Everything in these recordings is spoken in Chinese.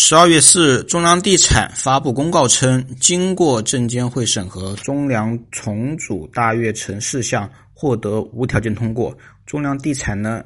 十二月四日，中粮地产发布公告称，经过证监会审核，中粮重组大悦城事项获得无条件通过。中粮地产呢？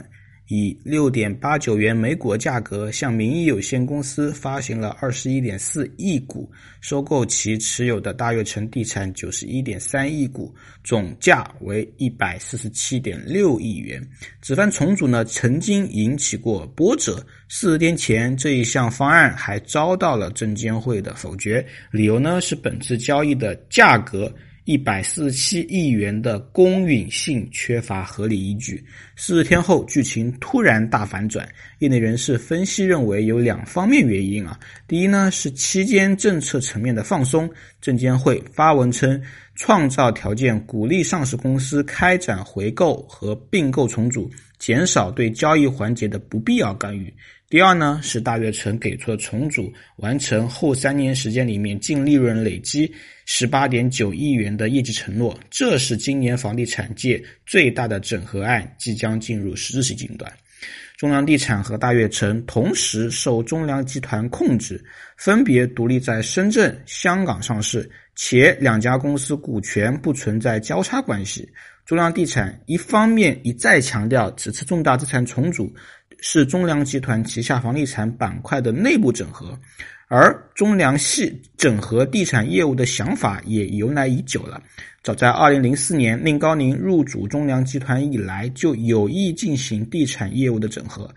以六点八九元每股价格向名义有限公司发行了二十一点四亿股，收购其持有的大悦城地产九十一点三亿股，总价为一百四十七点六亿元。此番重组呢，曾经引起过波折。四十天前，这一项方案还遭到了证监会的否决，理由呢是本次交易的价格。一百四十七亿元的公允性缺乏合理依据。四十天后，剧情突然大反转。业内人士分析认为，有两方面原因啊。第一呢，是期间政策层面的放松。证监会发文称，创造条件鼓励上市公司开展回购和并购重组，减少对交易环节的不必要干预。第二呢，是大悦城给出了重组完成后三年时间里面净利润累积十八点九亿元的业绩承诺，这是今年房地产界最大的整合案，即将进入实质性阶段。中粮地产和大悦城同时受中粮集团控制，分别独立在深圳、香港上市，且两家公司股权不存在交叉关系。中粮地产一方面一再强调，此次重大资产重组。是中粮集团旗下房地产板块的内部整合，而中粮系整合地产业务的想法也由来已久了。早在二零零四年，令高宁入主中粮集团以来，就有意进行地产业务的整合。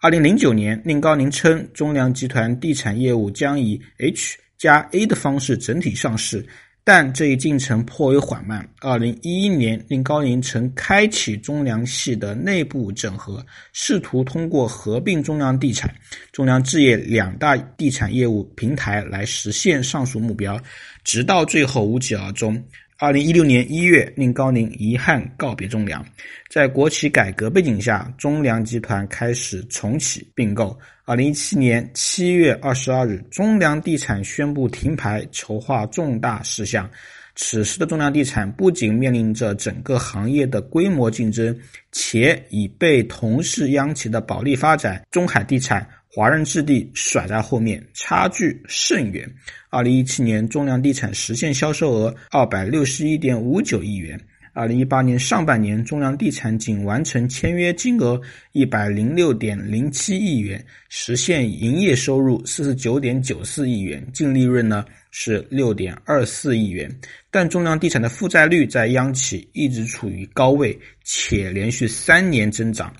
二零零九年，令高宁称，中粮集团地产业务将以 H 加 A 的方式整体上市。但这一进程颇为缓慢。二零一一年，令高宁曾开启中粮系的内部整合，试图通过合并中粮地产、中粮置业两大地产业务平台来实现上述目标，直到最后无疾而终。二零一六年一月，令高宁遗憾告别中粮。在国企改革背景下，中粮集团开始重启并购。二零一七年七月二十二日，中粮地产宣布停牌，筹划重大事项。此时的中粮地产不仅面临着整个行业的规模竞争，且已被同是央企的保利发展、中海地产。华润置地甩在后面，差距甚远。二零一七年，中粮地产实现销售额二百六十一点五九亿元。二零一八年上半年，中粮地产仅完成签约金额一百零六点零七亿元，实现营业收入四十九点九四亿元，净利润呢是六点二四亿元。但中粮地产的负债率在央企一直处于高位，且连续三年增长。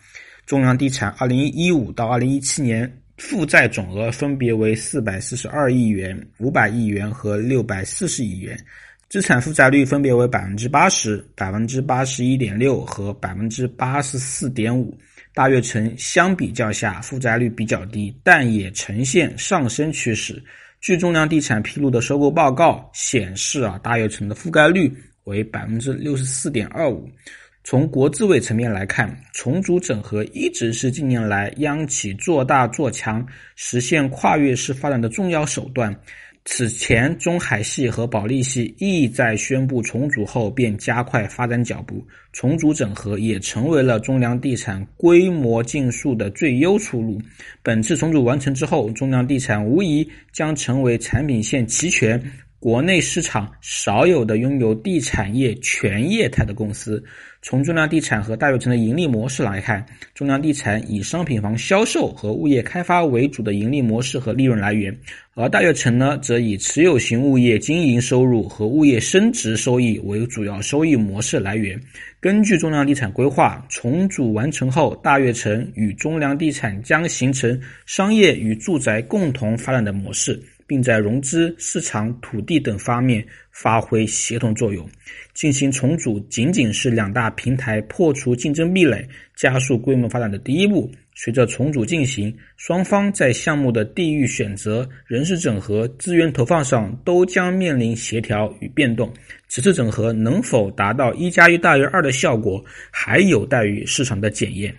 中粮地产二零一五到二零一七年。负债总额分别为四百四十二亿元、五百亿元和六百四十亿元，资产负债率分别为百分之八十、百分之八十一点六和百分之八十四点五。大悦城相比较下负债率比较低，但也呈现上升趋势。据中粮地产披露的收购报告显示，啊，大悦城的覆盖率为百分之六十四点二五。从国资委层面来看，重组整合一直是近年来央企做大做强、实现跨越式发展的重要手段。此前，中海系和保利系亦在宣布重组后便加快发展脚步，重组整合也成为了中粮地产规模竞速的最优出路。本次重组完成之后，中粮地产无疑将成为产品线齐全。国内市场少有的拥有地产业全业态的公司。从中粮地产和大悦城的盈利模式来看，中粮地产以商品房销售和物业开发为主的盈利模式和利润来源，而大悦城呢，则以持有型物业经营收入和物业升值收益为主要收益模式来源。根据中粮地产规划，重组完成后，大悦城与中粮地产将形成商业与住宅共同发展的模式。并在融资、市场、土地等方面发挥协同作用。进行重组仅仅是两大平台破除竞争壁垒、加速规模发展的第一步。随着重组进行，双方在项目的地域选择、人事整合、资源投放上都将面临协调与变动。此次整合能否达到一加一大于二的效果，还有待于市场的检验。